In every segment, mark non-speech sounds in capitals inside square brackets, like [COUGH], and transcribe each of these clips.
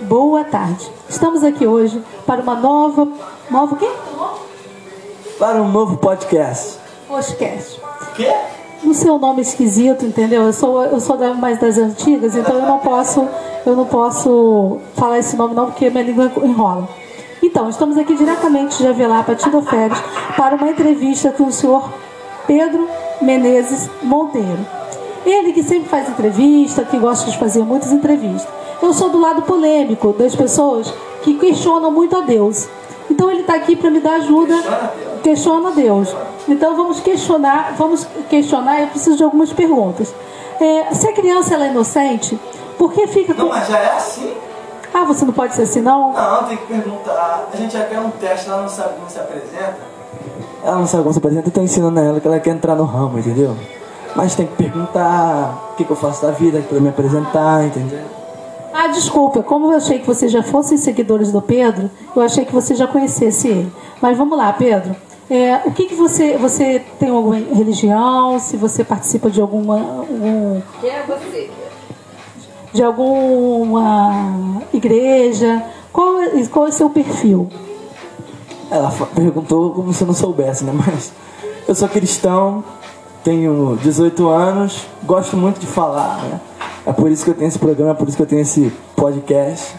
Boa tarde. Estamos aqui hoje para uma nova. Nova o quê? Para um novo podcast. Podcast. Quê? No seu nome esquisito, entendeu? Eu sou, eu sou da, mais das antigas, então eu não posso, eu não posso falar esse nome não, porque minha língua enrola. Então, estamos aqui diretamente de Avelar para Tino Férias para uma entrevista com o senhor Pedro Menezes Monteiro. Ele que sempre faz entrevista, que gosta de fazer muitas entrevistas. Eu sou do lado polêmico das pessoas que questionam muito a Deus. Então ele está aqui para me dar ajuda. Questiona Deus. Então vamos questionar, vamos questionar. Eu preciso de algumas perguntas. É, se a criança ela é inocente, por que fica com... Não, mas já é assim? Ah, você não pode ser assim não? Não, tem que perguntar. A gente já quer um teste, ela não sabe como se apresenta. Ela não sabe como se apresenta, eu tô ensinando ela que ela quer entrar no ramo, entendeu? Mas tem que perguntar o que, que eu faço da vida para me apresentar, entendeu? Ah, desculpa, como eu achei que vocês já fossem seguidores do Pedro, eu achei que você já conhecesse ele. Mas vamos lá, Pedro. É, o que, que você. Você tem alguma religião? Se você participa de alguma. Algum, Quem é você? de alguma igreja? Qual, é- qual é o seu perfil? Ela perguntou como se eu não soubesse, né? Mas eu sou cristão, tenho 18 anos, gosto muito de falar, né? É por isso que eu tenho esse programa, é por isso que eu tenho esse podcast.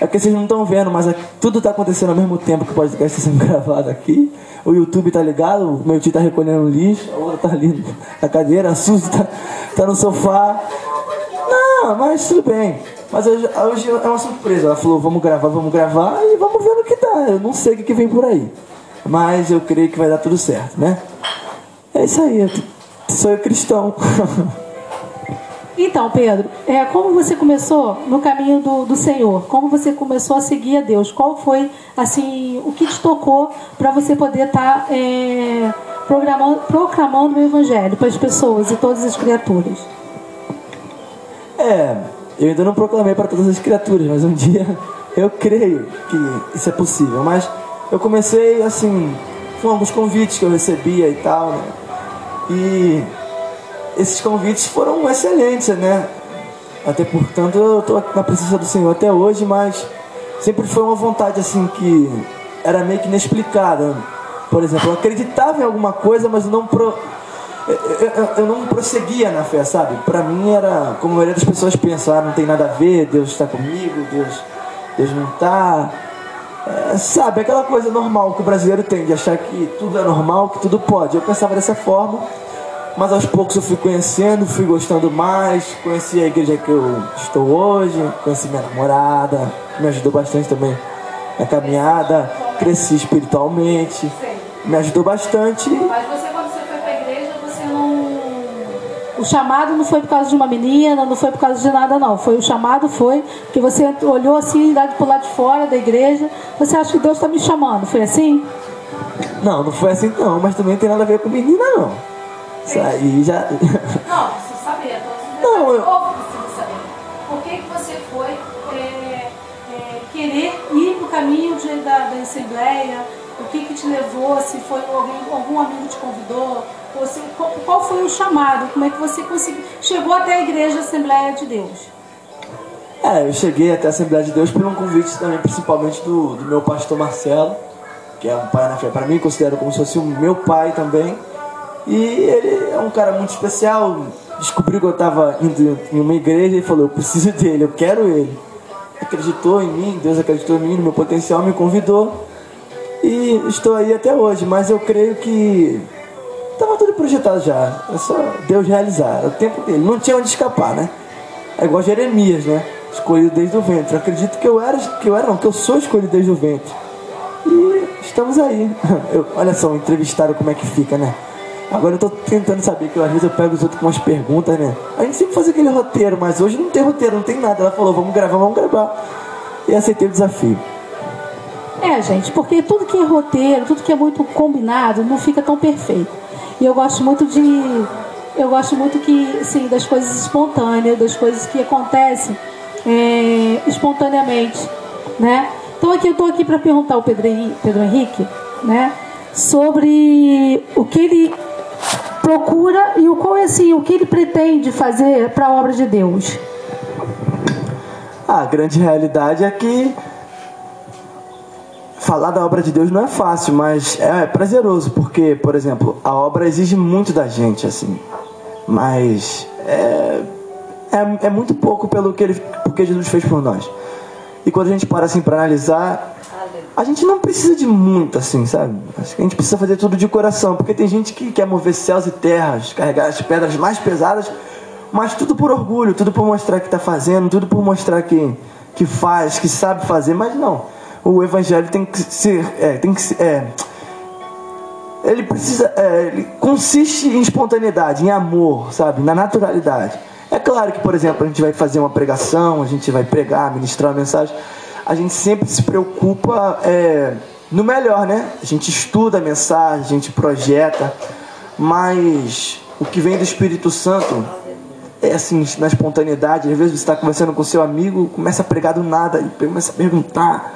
É porque vocês não estão vendo, mas é- tudo está acontecendo ao mesmo tempo que o podcast está sendo [LAUGHS] gravado aqui. O YouTube tá ligado, o meu tio tá recolhendo lixo, a outra tá ali na cadeira, a Suzy tá, tá no sofá. Não, mas tudo bem. Mas hoje, hoje é uma surpresa. Ela falou, vamos gravar, vamos gravar e vamos ver no que dá. Eu não sei o que vem por aí. Mas eu creio que vai dar tudo certo, né? É isso aí. Sou cristão. Então, Pedro, é, como você começou no caminho do, do Senhor? Como você começou a seguir a Deus? Qual foi, assim, o que te tocou para você poder estar é, programando- proclamando o Evangelho para as pessoas e todas as criaturas? É, eu ainda não proclamei para todas as criaturas, mas um dia eu creio que isso é possível. Mas eu comecei assim, com alguns convites que eu recebia e tal, né? E esses convites foram excelentes, né? Até portanto eu estou na presença do Senhor até hoje, mas sempre foi uma vontade assim que era meio que inexplicada. Por exemplo, eu acreditava em alguma coisa, mas não pro, eu, eu- eu não prosseguia na fé, sabe? Pra mim era, como a maioria das pessoas pensa, ah, não tem nada a ver, Deus está comigo, Deus, Deus não está. É, sabe, aquela coisa normal que o brasileiro tem, de achar que tudo é normal, que tudo pode. Eu pensava dessa forma, mas aos poucos eu fui conhecendo, fui gostando mais, conheci a igreja que eu estou hoje, conheci minha namorada, me ajudou bastante também na caminhada, cresci espiritualmente, me ajudou bastante. O chamado não foi por causa de uma menina, não foi por causa de nada, não. Foi o chamado foi porque você olhou assim, lá pro lado de fora da igreja, você acha que Deus está me chamando. Foi assim? Não, não foi assim não, mas também não tem nada a ver com menina não. Isso aí já. Não, [LAUGHS] preciso saber. Não, eu- preciso saber. Por que, que você foi é, é, querer ir no caminho de- da, da Assembleia? Que, que te levou? Se foi alguém, algum amigo te convidou? Ou se, qual, qual foi o chamado? Como é que você conseguiu? Chegou até a igreja Assembleia de Deus? É, eu cheguei até a Assembleia de Deus por um convite também, principalmente do, do meu pastor Marcelo, que é um pai na fé para mim, considero como se fosse o meu pai também. E ele é um cara muito especial. Descobriu que eu estava indo em uma igreja e falou: Eu preciso dele, eu quero ele. Acreditou em mim, Deus acreditou em mim, no meu potencial, me convidou. E estou aí até hoje, mas eu creio que estava tudo projetado já. É só Deus realizar. O tempo dele. Não tinha onde escapar, né? É igual Jeremias, né? Escolhido desde o ventre. Eu acredito que eu era, que eu era não, que eu sou escolhido desde o ventre. E estamos aí. [LAUGHS] Eu- olha só, entrevistaram como é que fica, né? Agora eu tô tentando saber, que eu, às vezes eu pego os outros com umas perguntas, né? A gente sempre faz aquele roteiro, mas hoje não tem roteiro, não tem nada. Ela falou, vamos gravar, vamos gravar. E aceitei o desafio. É, gente, porque tudo que é roteiro, tudo que é muito combinado, não fica tão perfeito. E eu gosto muito de. Eu gosto muito que, sim, das coisas espontâneas, das coisas que acontecem é, espontaneamente, né? Então aqui eu estou aqui para perguntar ao Pedro Henrique, Pedro Henrique, né? Sobre o que ele procura e o qual é assim, o que ele pretende fazer para a obra de Deus. A grande realidade é que falar da obra de Deus não é fácil, mas é prazeroso, porque, por exemplo, a obra exige muito da gente, assim. Mas é, é, é muito pouco pelo que, ele, porque Jesus fez por nós. E quando a gente para assim para analisar, a gente não precisa de muito, assim, sabe? Acho que a gente precisa fazer tudo de coração, porque tem gente que quer mover céus e terras, carregar as pedras mais pesadas, mas tudo por orgulho, tudo por mostrar que está fazendo, tudo por mostrar que, que faz, que sabe fazer, mas não. O evangelho tem que ser, é, tem que ser, é, ele precisa, é, ele consiste em espontaneidade, em amor, sabe, na naturalidade. É claro que, por exemplo, a gente vai fazer uma pregação, a gente vai pregar, ministrar uma mensagem, a gente sempre se preocupa é, no melhor, né? A gente estuda a mensagem, a gente projeta, mas o que vem do Espírito Santo é assim, na espontaneidade. Às vezes você está conversando com seu amigo, começa a pregar do nada e começa a perguntar.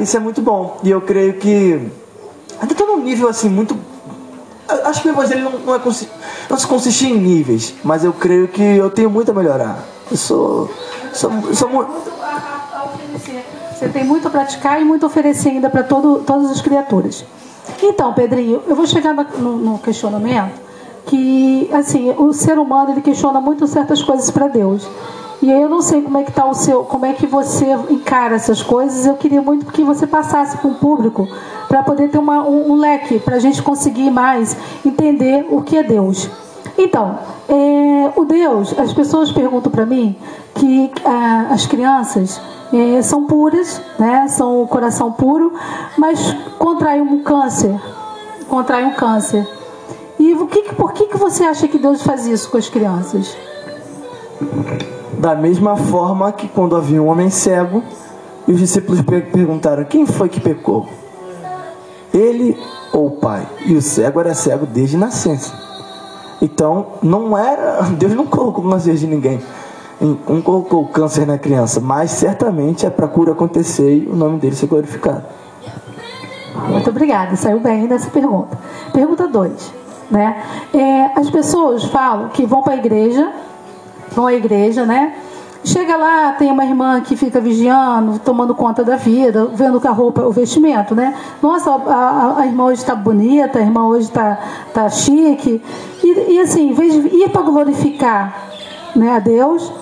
Isso é muito bom. E eu creio que ainda está num nível assim muito. Acho que o evangelho não, não, é, não se consiste em níveis, mas eu creio que eu tenho muito a melhorar. Eu sou. sou, sou muito você tem muito a praticar e muito a oferecer ainda para todas as criaturas. Então, Pedrinho, eu vou chegar no, no questionamento que, assim, o ser humano ele questiona muito certas coisas para Deus. E eu não sei como é que tá o seu, como é que você encara essas coisas. Eu queria muito que você passasse para o público para poder ter uma, um, um leque para a gente conseguir mais entender o que é Deus. Então, é, o Deus, as pessoas perguntam para mim que ah, as crianças é, são puras, né? São o coração puro, mas contraem um câncer, contraem um câncer. E o que, por que, que você acha que Deus faz isso com as crianças? Da mesma forma que quando havia um homem cego e os discípulos perguntaram: quem foi que pecou? Ele ou o pai? E o cego era cego desde nascença. Então, não era. [LAUGHS] Deus não colocou câncer de ninguém um colocou câncer na criança, mas certamente é para a cura acontecer e o nome dele ser glorificado. Muito obrigada, saiu bem dessa pergunta. Pergunta 2. Né? É, as pessoas falam que vão para a igreja, vão à igreja, né? Chega lá, tem uma irmã que fica vigiando, tomando conta da vida, vendo que a roupa, o vestimento, né? Nossa, a, a, a irmã hoje está bonita, a irmã hoje está tá chique. E, e assim, em vez de ir para glorificar né, a Deus,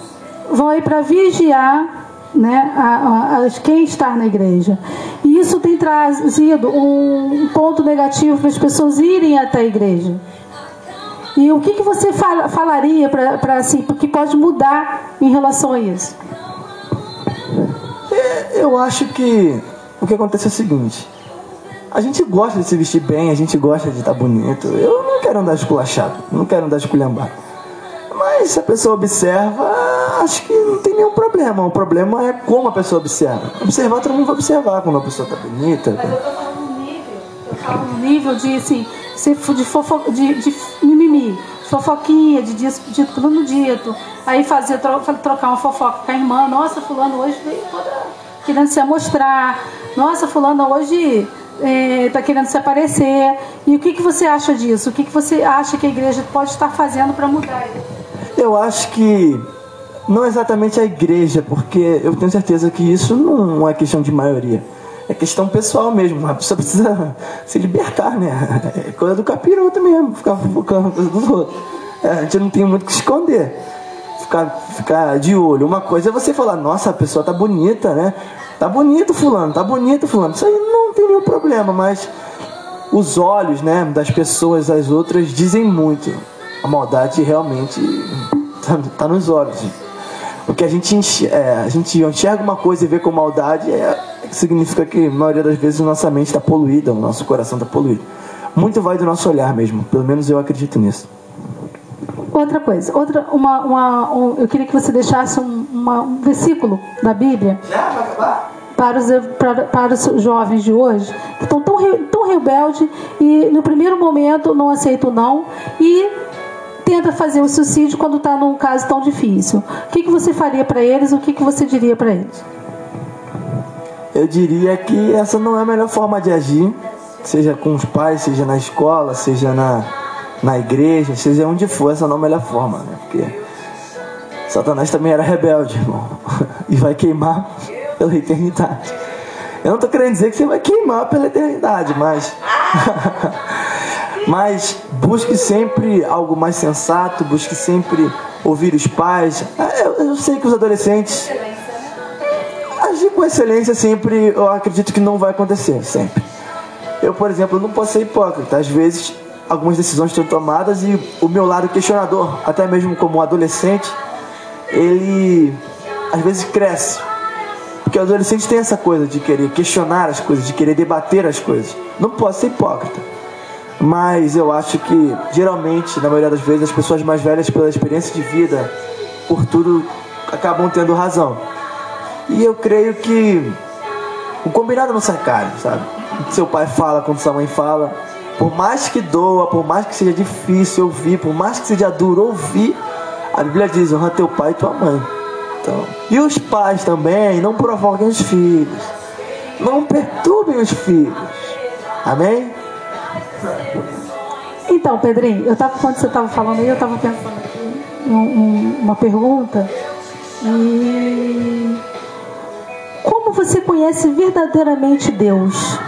vão aí para vigiar né, a, a, quem está na igreja. E isso tem trazido um ponto negativo para as pessoas irem até a igreja. E o que, que você fala, falaria para assim, que pode mudar em relação a isso? É, eu acho que o que acontece é o seguinte: a gente gosta de se vestir bem, a gente gosta de estar bonito. Eu não quero andar esculachado, não quero andar esculhambado. Mas se a pessoa observa, acho que não tem nenhum problema. O problema é como a pessoa observa. Observar, todo mundo vai observar quando a pessoa está bonita. Mas eu tô falando nível. Eu falo nível de, assim, de, fofo, de, de mimimi, fofoquinha, de dito no dito. Aí fazer, trocar uma fofoca com a irmã. Nossa, fulano hoje veio toda querendo se amostrar. Nossa, fulano hoje está é, querendo se aparecer. E o que, que você acha disso? O que, que você acha que a igreja pode estar fazendo para mudar isso? Eu acho que não exatamente a igreja, porque eu tenho certeza que isso não é questão de maioria. É questão pessoal mesmo. A pessoa precisa [LAUGHS] se libertar, né? É coisa do capiroto mesmo, ficar focando coisa dos outros. É, a gente não tem muito o que esconder. Ficar, ficar de olho. Uma coisa é você falar, nossa, a pessoa tá bonita, né? Tá bonito fulano, tá bonito fulano. Isso aí não tem nenhum problema, mas os olhos né, das pessoas, das outras, dizem muito. A maldade realmente está tá nos olhos. O que a gente, enxerga, é, a gente enxerga uma coisa e vê com maldade é, significa que, a maioria das vezes, nossa mente está poluída, o nosso coração está poluído. Muito vai do nosso olhar mesmo, pelo menos eu acredito nisso. Outra coisa, outra, uma, uma um, eu queria que você deixasse um, uma, um versículo da Bíblia. Já vai acabar? Para os, para, para os jovens de hoje, que estão tão, tão rebeldes e no primeiro momento não aceitam não e tenta fazer o suicídio quando está num caso tão difícil. O que, que você faria para eles? O que, que você diria para eles? Eu diria que essa não é a melhor forma de agir, seja com os pais, seja na escola, seja na, na igreja, seja onde for, essa não é a melhor forma, né? Porque Satanás também era rebelde, irmão. [LAUGHS] E vai queimar pela eternidade. Eu não estou querendo dizer que você vai queimar pela eternidade, mas. [LAUGHS] mas busque sempre algo mais sensato, busque sempre ouvir os pais. É, eu, eu sei que os adolescentes. Agir com excelência sempre, eu acredito que não vai acontecer, sempre. Eu, por exemplo, não posso ser hipócrita. Às vezes, algumas decisões estão tomadas e o meu lado questionador, até mesmo como adolescente, ele às vezes cresce. Porque o adolescente tem essa coisa de querer questionar as coisas, de querer debater as coisas. Não posso ser hipócrita. Mas eu acho que, geralmente, na maioria das vezes, as pessoas mais velhas, pela experiência de vida, por tudo, acabam tendo razão. E eu creio que o combinado não sai caro, sabe? O que seu pai fala quando sua mãe fala. Por mais que doa, por mais que seja difícil ouvir, por mais que seja duro ouvir, a Bíblia diz: honra teu pai e tua mãe. Então, e os pais também não provoquem os filhos. Não perturbem os filhos. Amém? Então, Pedrinho, eu tava, quando você estava falando aí, eu estava pensando em um, uma pergunta. E como você conhece verdadeiramente Deus?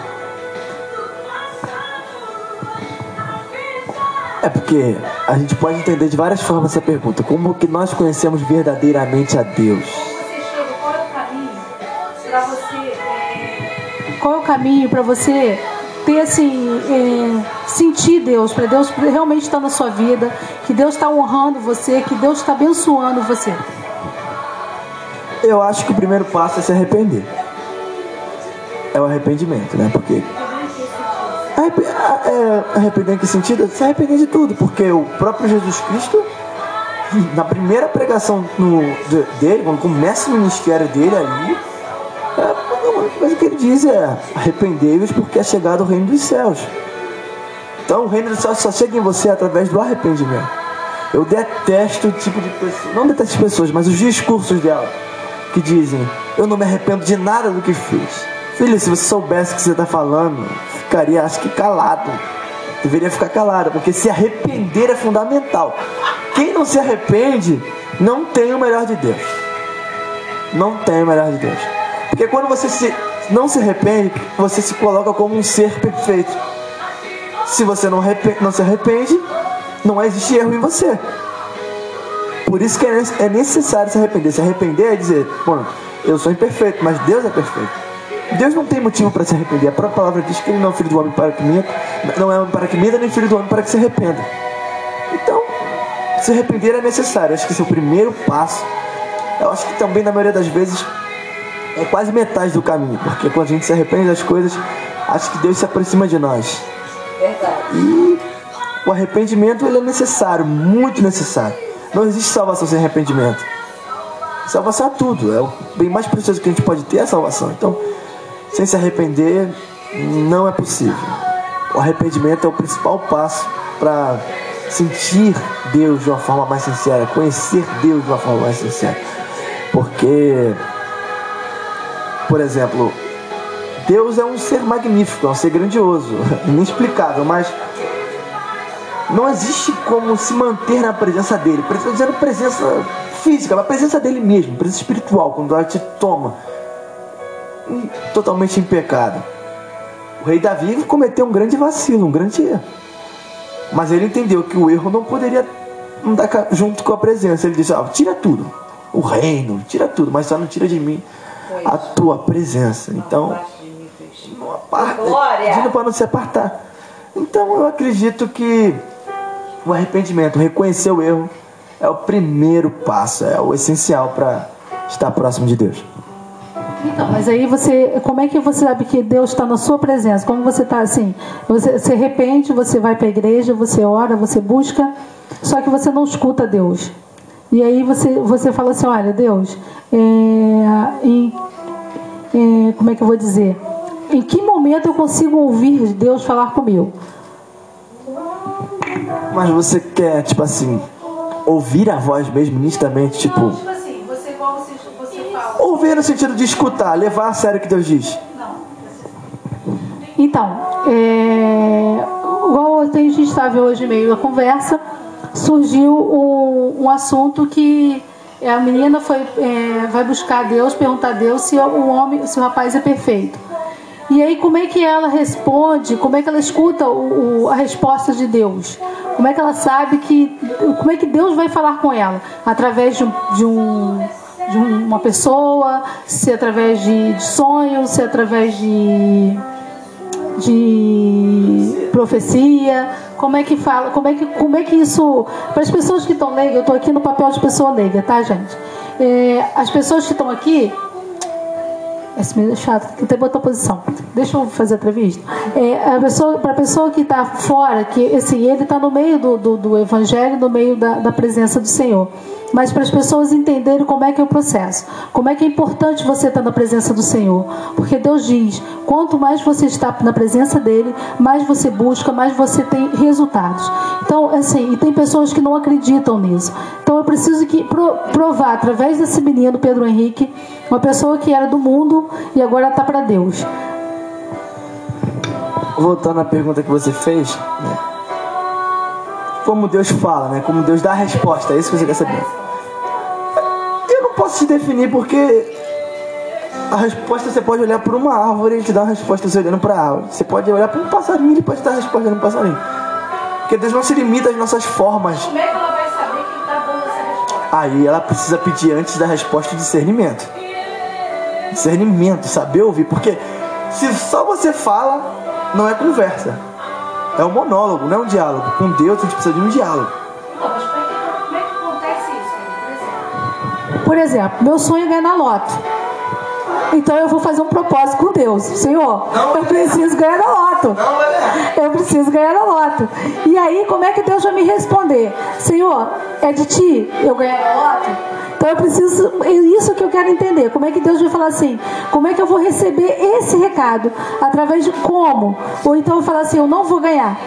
É porque a gente pode entender de várias formas essa pergunta. Como que nós conhecemos verdadeiramente a Deus? Qual é o caminho para você ter assim, é, sentir Deus, para Deus realmente estar na sua vida, que Deus está honrando você, que Deus está abençoando você? Eu acho que o primeiro passo é se arrepender. É o arrependimento, né? Porque é, arrepender em que sentido? Se arrepender de tudo, porque o próprio Jesus Cristo, na primeira pregação no, dele, quando começa o ministério dele ali, é, única coisa que ele diz é: arrependei-vos porque é chegado o reino dos céus. Então o reino dos céus só chega em você através do arrependimento. Eu detesto o tipo de pessoa, não detesto as pessoas, mas os discursos dela que dizem: Eu não me arrependo de nada do que fiz. Filho, se você soubesse o que você está falando, ficaria, acho que, calado. Deveria ficar calado, porque se arrepender é fundamental. Quem não se arrepende, não tem o melhor de Deus. Não tem o melhor de Deus. Porque quando você se, não se arrepende, você se coloca como um ser perfeito. Se você não, não se arrepende, não existe erro em você. Por isso que é, é necessário se arrepender. Se arrepender é dizer, bom, eu sou imperfeito, mas Deus é perfeito. Deus não tem motivo para se arrepender. A própria palavra diz que ele não é filho do homem para que minta, não é homem para que minta, nem filho do homem para que se arrependa. Então, se arrepender é necessário. Acho que esse é o primeiro passo. Eu acho que também, na maioria das vezes, é quase metade do caminho. Porque quando a gente se arrepende das coisas, acho que Deus se aproxima de nós. Verdade. E o arrependimento ele é necessário, muito necessário. Não existe salvação sem arrependimento. Salvação é tudo. É o bem mais precioso que a gente pode ter é a salvação. Então, sem se arrepender, não é possível. O arrependimento é o principal passo para sentir Deus de uma forma mais sincera, conhecer Deus de uma forma mais sincera. Porque, por exemplo, Deus é um ser magnífico, é um ser grandioso, [LAUGHS] inexplicável, mas não existe como se manter na presença dele. Estou dizendo presença física, mas presença dele mesmo, presença espiritual, quando ela te toma totalmente em pecado. O rei Davi cometeu um grande vacilo, um grande erro. Mas ele entendeu que o erro não poderia andar junto com a presença. Ele disse: ah, tira tudo, o reino, tira tudo, mas só não tira de mim a tua presença. Então, não aparta, pedindo para não se apartar. Então, eu acredito que o arrependimento, reconhecer o erro, é o primeiro passo, é o essencial para estar próximo de Deus. Então, mas aí você, como é que você sabe que Deus está na sua presença? Como você está assim? Você se arrepende, você vai para a igreja, você ora, você busca, só que você não escuta Deus. E aí você, você fala assim, olha, Deus, é, em, é, como é que eu vou dizer? Em que momento eu consigo ouvir Deus falar comigo? Mas você quer, tipo assim, ouvir a voz mesmo, nistamente, tipo. Não, tipo assim, você, igual você, você fala. Ouvir no sentido de escutar, levar a sério o que Deus diz. Não. Então, é, igual a gente estava hoje meio na conversa, surgiu um, um assunto que a menina foi, é, vai buscar Deus, perguntar a Deus se o homem, se o rapaz é perfeito. E aí como é que ela responde? Como é que ela escuta o, o, a resposta de Deus? Como é que ela sabe que como é que Deus vai falar com ela através de um, de, um, de uma pessoa, se através de, de sonhos, se através de de profecia, como é que fala, como é que, como é que isso, para as pessoas que estão leigas, eu estou aqui no papel de pessoa leiga, tá gente? É, as pessoas que estão aqui, é chato, que tem outra posição. Deixa eu fazer a entrevista. É, a pessoa, para a pessoa que está fora, que assim, ele está no meio do, do, do, evangelho, no meio da, da presença do Senhor. Mas para as pessoas entenderem como é que é o processo, como é que é importante você estar na presença do Senhor. Porque Deus diz: quanto mais você está na presença dele, mais você busca, mais você tem resultados. Então, assim, e tem pessoas que não acreditam nisso. Então eu preciso que provar através desse menino Pedro Henrique, uma pessoa que era do mundo e agora está para Deus. Voltando à pergunta que você fez, né? Como Deus fala, né? Como Deus dá a resposta, é isso que você quer saber. Eu não posso te definir porque a resposta você pode olhar para uma árvore e ele te dá uma resposta você olhando para a árvore. Você pode olhar para um passarinho e ele pode dar a resposta no passarinho. Porque Deus não se limita às nossas formas. Como é que ela vai saber que ele está dando essa resposta? Aí ela precisa pedir antes da resposta discernimento. Discernimento, saber ouvir. Porque se só você fala, não é conversa. É um monólogo, não é um diálogo. Com Deus a gente precisa de um diálogo. Não, mas como é que acontece isso? Por exemplo, meu sonho é ganhar na loto. Então eu vou fazer um propósito com Deus. Senhor, eu preciso ganhar na loto. Eu preciso ganhar na loto. E aí, como é que Deus vai me responder? Senhor, é de ti eu ganhar na loto? Então eu preciso, é isso que eu quero entender. Como é que Deus vai falar assim? Como é que eu vou receber esse recado? Através de como? Ou então eu vou falar assim, eu não vou ganhar.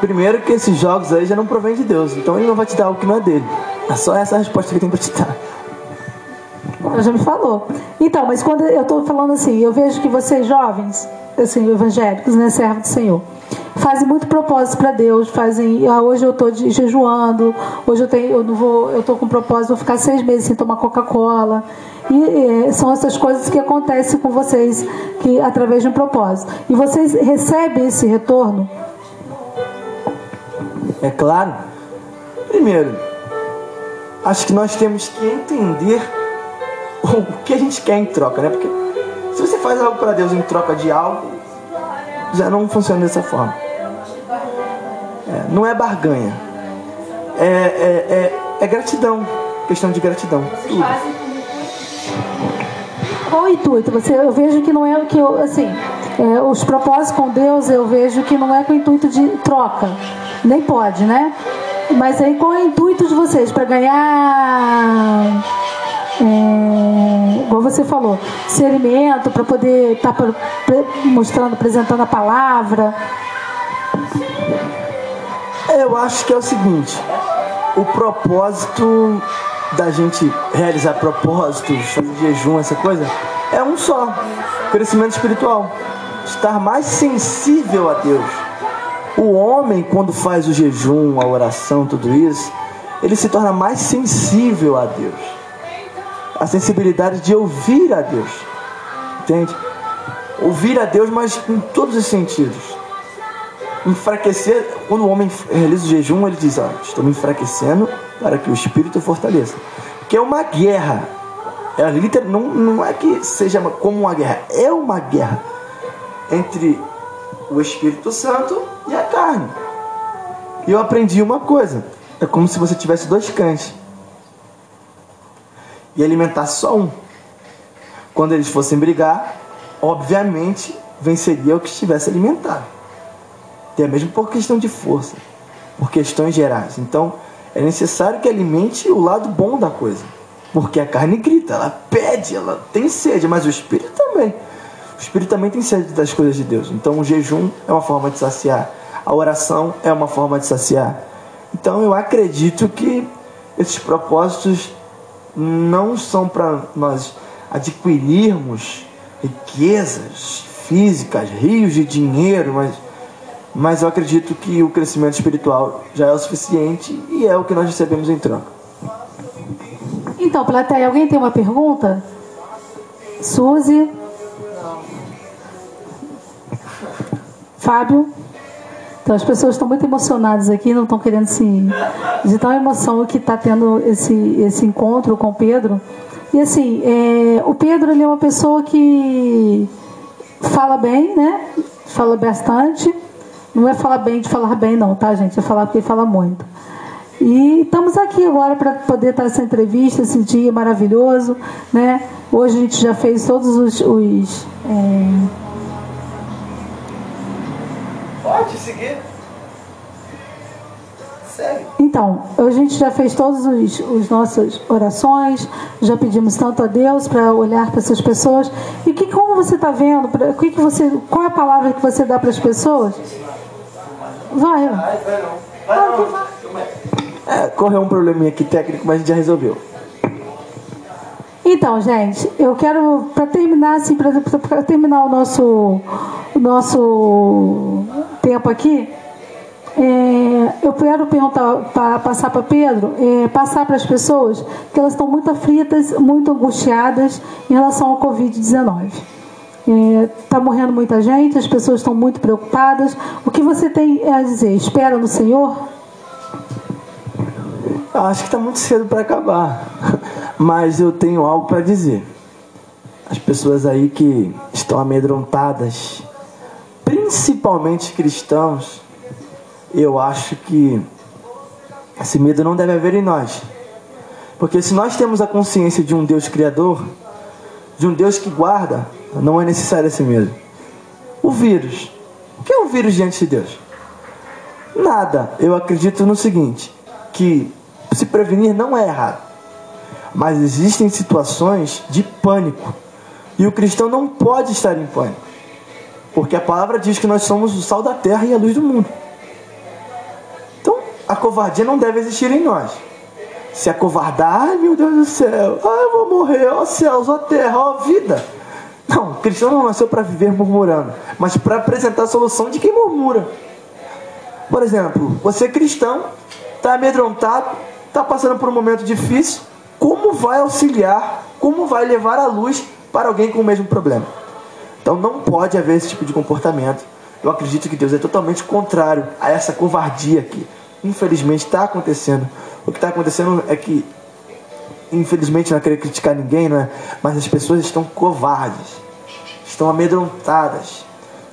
Primeiro que esses jogos aí já não provém de Deus. Então ele não vai te dar o que não é dele. É só essa resposta que ele tem para te dar. Ela já me falou. Então, mas quando eu estou falando assim, eu vejo que vocês jovens, assim, evangélicos, né, servos do Senhor, fazem muito propósito para Deus, fazem, ah, hoje eu estou jejuando, hoje eu tenho, eu não vou, eu tô com propósito, vou ficar seis meses sem tomar Coca-Cola. E é, são essas coisas que acontecem com vocês, que através de um propósito. E vocês recebem esse retorno? É claro. Primeiro, acho que nós temos que entender o que a gente quer em troca, né? Porque faz algo para Deus em troca de algo, já não funciona dessa forma. É, não é barganha. É, é, é, é, gratidão. Questão de gratidão. Tudo. Qual o intuito? Você, eu vejo que não é o que eu, assim, é, os propósitos com Deus eu vejo que não é com o intuito de troca. Nem pode, né? Mas aí qual é o intuito de vocês? Para ganhar é, igual você falou, se alimento para poder estar tá mostrando, apresentando a palavra. Eu acho que é o seguinte, o propósito da gente realizar propósitos, fazer jejum, essa coisa, é um só, crescimento espiritual. Estar mais sensível a Deus. O homem, quando faz o jejum, a oração, tudo isso, ele se torna mais sensível a Deus a sensibilidade de ouvir a Deus. Entende? Ouvir a Deus, mas em todos os sentidos. Enfraquecer, quando o homem realiza o jejum, ele diz: ah, Estou me enfraquecendo para que o espírito fortaleça. Que é uma guerra. É, liter, não, não é que seja como uma guerra, é uma guerra entre o Espírito Santo e a carne. E eu aprendi uma coisa: é como se você tivesse dois cães e alimentasse só um. Quando eles fossem brigar, obviamente venceria o que estivesse alimentado. Até mesmo por questão de força, por questões gerais. Então, é necessário que alimente o lado bom da coisa. Porque a carne grita, ela pede, ela tem sede, mas o espírito também. O espírito também tem sede das coisas de Deus. Então, o jejum é uma forma de saciar, a oração é uma forma de saciar. Então, eu acredito que esses propósitos não são para nós adquirirmos riquezas físicas, rios de dinheiro, mas, mas eu acredito que o crescimento espiritual já é o suficiente e é o que nós recebemos em troca. Então, plateia, alguém tem uma pergunta? Suzy? Fábio? Então as pessoas estão muito emocionadas aqui, não estão querendo se. de tal emoção que está tendo esse, esse encontro com o Pedro. E assim, é, o Pedro ele é uma pessoa que fala bem, né? Fala bastante. Não é falar bem de falar bem, não, tá, gente? É falar porque fala muito. E estamos aqui agora para poder estar essa entrevista, esse dia maravilhoso, né? Hoje a gente já fez todos os, os é, Pode seguir. Segue. Então, a gente já fez todas as nossas orações, já pedimos tanto a Deus para olhar para essas pessoas. E que como você está vendo? Pra, que que você, qual é a palavra que você dá para as pessoas? Vai. Vai, vai não. Vai não. É, correu um probleminha aqui técnico, mas a gente já resolveu. Então, gente, eu quero para terminar assim, para terminar o nosso o nosso tempo aqui, é, eu quero perguntar, passar para Pedro, é, passar para as pessoas que elas estão muito aflitas, muito angustiadas em relação ao Covid-19. Está é, morrendo muita gente, as pessoas estão muito preocupadas. O que você tem a dizer? Espera no Senhor? Acho que está muito cedo para acabar, mas eu tenho algo para dizer. As pessoas aí que estão amedrontadas, principalmente cristãos, eu acho que esse medo não deve haver em nós. Porque se nós temos a consciência de um Deus criador, de um Deus que guarda, não é necessário esse medo. O vírus. O que é um vírus diante de Deus? Nada. Eu acredito no seguinte, que se prevenir não é errado. Mas existem situações de pânico. E o cristão não pode estar em pânico. Porque a palavra diz que nós somos o sal da terra e a luz do mundo. Então, a covardia não deve existir em nós. Se acovardar, ai meu Deus do céu, ai eu vou morrer, ó céus, ó terra, ó vida. Não, o cristão não nasceu para viver murmurando, mas para apresentar a solução de quem murmura. Por exemplo, você é cristão, está amedrontado, está passando por um momento difícil, como vai auxiliar, como vai levar a luz para alguém com o mesmo problema? Então não pode haver esse tipo de comportamento. Eu acredito que Deus é totalmente contrário a essa covardia que, infelizmente, está acontecendo. O que está acontecendo é que, infelizmente, não quero criticar ninguém, né? mas as pessoas estão covardes, estão amedrontadas.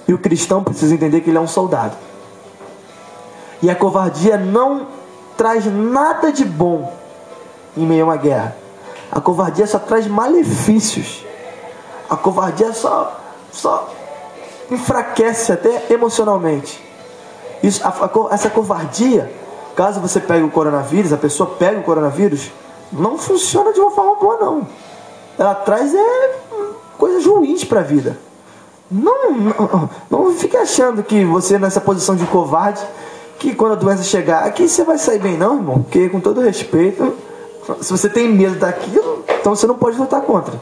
E o cristão precisa entender que ele é um soldado. E a covardia não traz nada de bom em meio a uma guerra. A covardia só traz malefícios. A covardia só só enfraquece até emocionalmente. Isso, a, a, essa covardia, caso você pegue o coronavírus, a pessoa pega o coronavírus, não funciona de uma forma boa não. Ela traz é, coisas ruins para a vida. Não, não, não fique achando que você nessa posição de covarde, que quando a doença chegar aqui você vai sair bem não, irmão. Porque com todo respeito, se você tem medo daquilo, então você não pode lutar contra.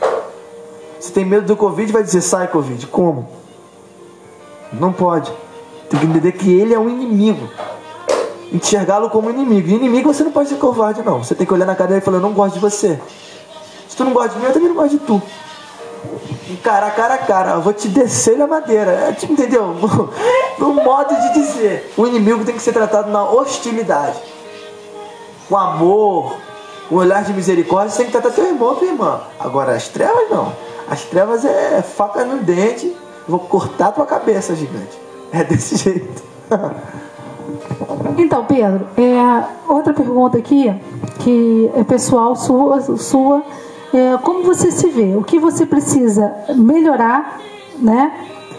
Se tem medo do Covid, vai dizer sai Covid. Como? Não pode. Tem que entender que ele é um inimigo. Enxergá-lo como inimigo. E inimigo você não pode ser covarde, não. Você tem que olhar na cara dele e falar: Eu não gosto de você. Se tu não gosta de mim, eu também não gosto de tu. Cara a cara, eu vou te descer na madeira. É, entendeu? [LAUGHS] No modo de dizer. O inimigo tem que ser tratado na hostilidade. Com amor, com olhar de misericórdia, você tem que tratar teu irmão, tua irmã. Agora, as trevas não. As trevas é faca no dente, vou cortar tua cabeça, gigante. É desse [LAUGHS] jeito. então, Pedro, é, outra pergunta aqui, que é pessoal sua, sua é, como você se vê? O que você precisa melhorar, né?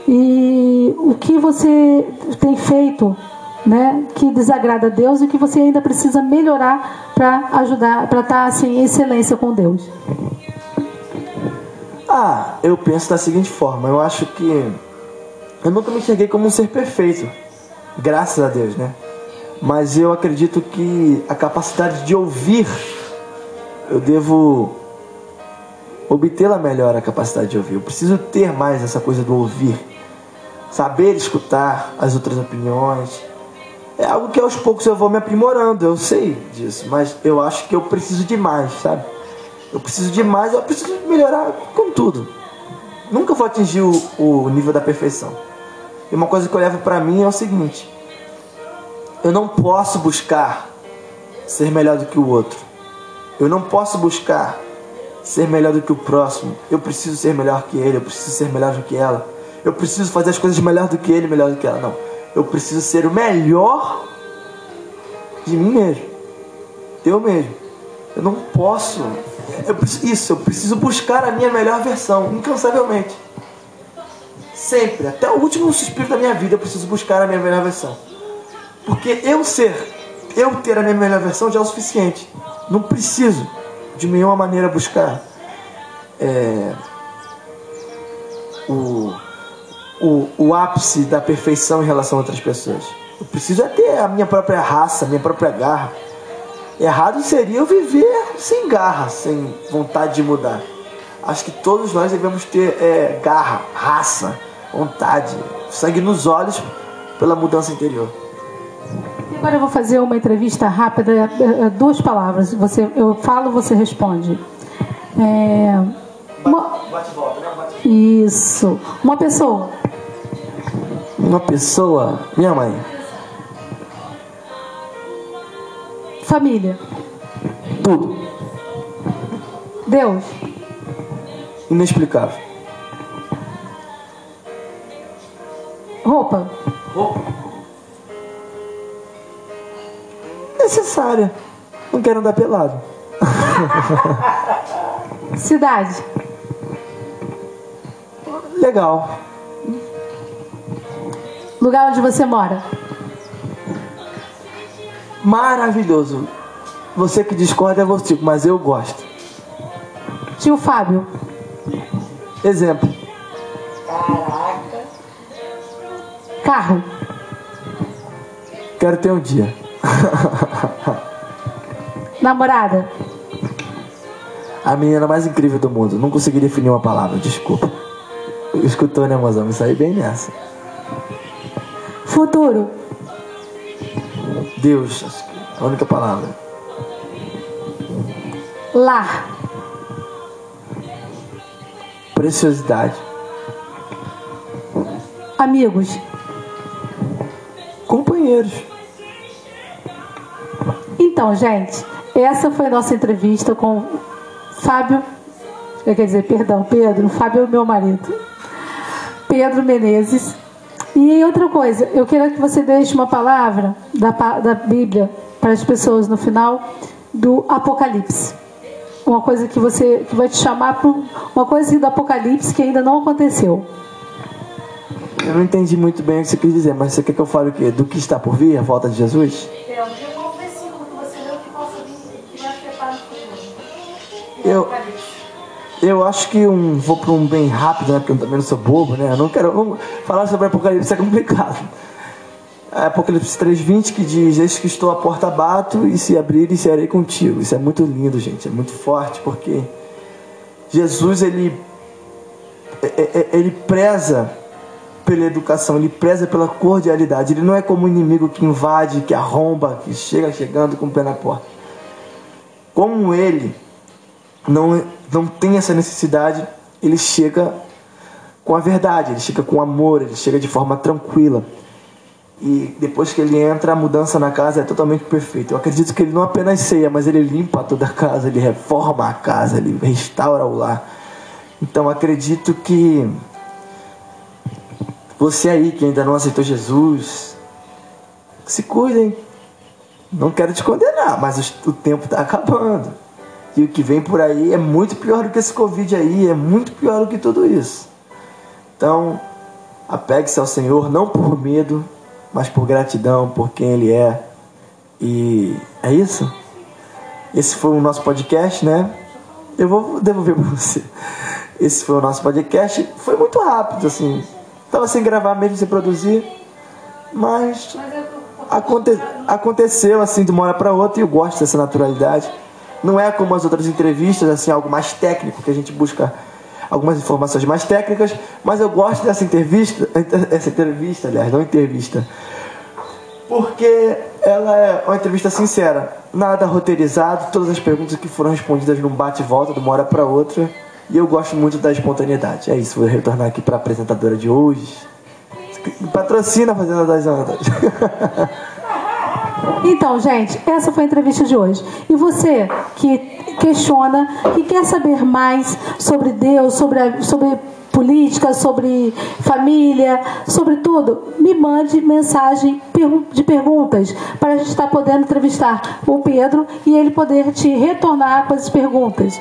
E o que você tem feito, né? Que desagrada a Deus e que você ainda precisa melhorar para ajudar, para estar tá, assim em excelência com Deus. Ah, eu penso da seguinte forma: eu acho que eu nunca me enxerguei como um ser perfeito, graças a Deus, né? Mas eu acredito que a capacidade de ouvir, eu devo obtê-la melhor, a capacidade de ouvir. Eu preciso ter mais essa coisa do ouvir, saber escutar as outras opiniões. É algo que aos poucos eu vou me aprimorando, eu sei disso, mas eu acho que eu preciso de mais, sabe? Eu preciso de mais, eu preciso melhorar com tudo. Nunca vou atingir o, o nível da perfeição. E uma coisa que eu levo para mim é o seguinte: eu não posso buscar ser melhor do que o outro. Eu não posso buscar ser melhor do que o próximo. Eu preciso ser melhor que ele, eu preciso ser melhor do que ela. Eu preciso fazer as coisas melhor do que ele, melhor do que ela. Não. Eu preciso ser o melhor de mim mesmo. Eu mesmo. Eu não posso. Eu, isso, eu preciso buscar a minha melhor versão, incansavelmente. Sempre, até o último suspiro da minha vida, eu preciso buscar a minha melhor versão. Porque eu ser, eu ter a minha melhor versão já é o suficiente. Não preciso de nenhuma maneira buscar é, o, o, o ápice da perfeição em relação a outras pessoas. Eu preciso é ter a minha própria raça, a minha própria garra. Errado seria eu viver sem garra, sem vontade de mudar. Acho que todos nós devemos ter é, garra, raça, vontade, sangue nos olhos pela mudança interior. E agora eu vou fazer uma entrevista rápida, é, é, duas palavras. Você, eu falo, você responde. É, uma, isso. Uma pessoa. Uma pessoa. Minha mãe. Família. Tudo. Deus. Inexplicável. Roupa. Roupa. Necessária. Não quero andar pelado. [LAUGHS] Cidade. Legal. Lugar onde você mora. Maravilhoso. Você que discorda é você, mas eu gosto. Tio Fábio. Exemplo. Caraca. Carro. Quero ter um dia. [LAUGHS] Namorada. A menina mais incrível do mundo. Não consegui definir uma palavra, desculpa. Escutou, né, mozão? Me saí bem nessa. Futuro. Deus, a única palavra. Lar. Preciosidade. Amigos. Companheiros. Então, gente, essa foi nossa entrevista com Fábio. Quer dizer, perdão, Pedro. Fábio é o meu marido. Pedro Menezes. E outra coisa, eu quero que você deixe uma palavra da, da Bíblia para as pessoas no final do Apocalipse. Uma coisa que você que vai te chamar para uma coisa do Apocalipse que ainda não aconteceu. Eu não entendi muito bem o que você quis dizer, mas você quer que eu fale o quê? Do que está por vir, a volta de Jesus? É? Eu, eu acho que um, vou para um bem rápido, né? Porque eu também não sou bobo, né? Eu não quero não, falar sobre Apocalipse, [LAUGHS] é complicado. É Apocalipse 3,20 que diz: Eis que estou à porta bato e se abrir e serei contigo. Isso é muito lindo, gente. É muito forte porque Jesus ele, é, é, ele preza pela educação, ele preza pela cordialidade. Ele não é como um inimigo que invade, que arromba, que chega chegando com o pé na porta. Como ele não, não tem essa necessidade, ele chega com a verdade, ele chega com amor, ele chega de forma tranquila. E depois que ele entra, a mudança na casa é totalmente perfeita. Eu acredito que ele não apenas ceia, mas ele limpa toda a casa, ele reforma a casa, ele restaura o lar. Então acredito que você aí que ainda não aceitou Jesus, se cuidem. Não quero te condenar, mas o tempo está acabando. E o que vem por aí é muito pior do que esse Covid aí, é muito pior do que tudo isso. Então, apegue-se ao Senhor, não por medo, mas por gratidão, por quem Ele é. E é isso. Esse foi o nosso podcast, né? Eu vou devolver para você. Esse foi o nosso podcast. Foi muito rápido, assim. Tava sem gravar mesmo, sem produzir. Mas aconte aconteceu assim de uma hora para outra e eu gosto dessa naturalidade. Não é como as outras entrevistas, assim, algo mais técnico, que a gente busca algumas informações mais técnicas, mas eu gosto dessa entrevista, essa entrevista, aliás, não entrevista, porque ela é uma entrevista sincera, nada roteirizado, todas as perguntas que foram respondidas num bate e volta de uma hora para outra. E eu gosto muito da espontaneidade. É isso, vou retornar aqui para a apresentadora de hoje. Patrocina a Fazenda das Ondas. [LAUGHS] Então, gente, essa foi a entrevista de hoje. E você que questiona, que quer saber mais sobre Deus, sobre, a, sobre política, sobre família, sobre tudo, me mande mensagem de perguntas para a gente estar podendo entrevistar o Pedro e ele poder te retornar com as perguntas.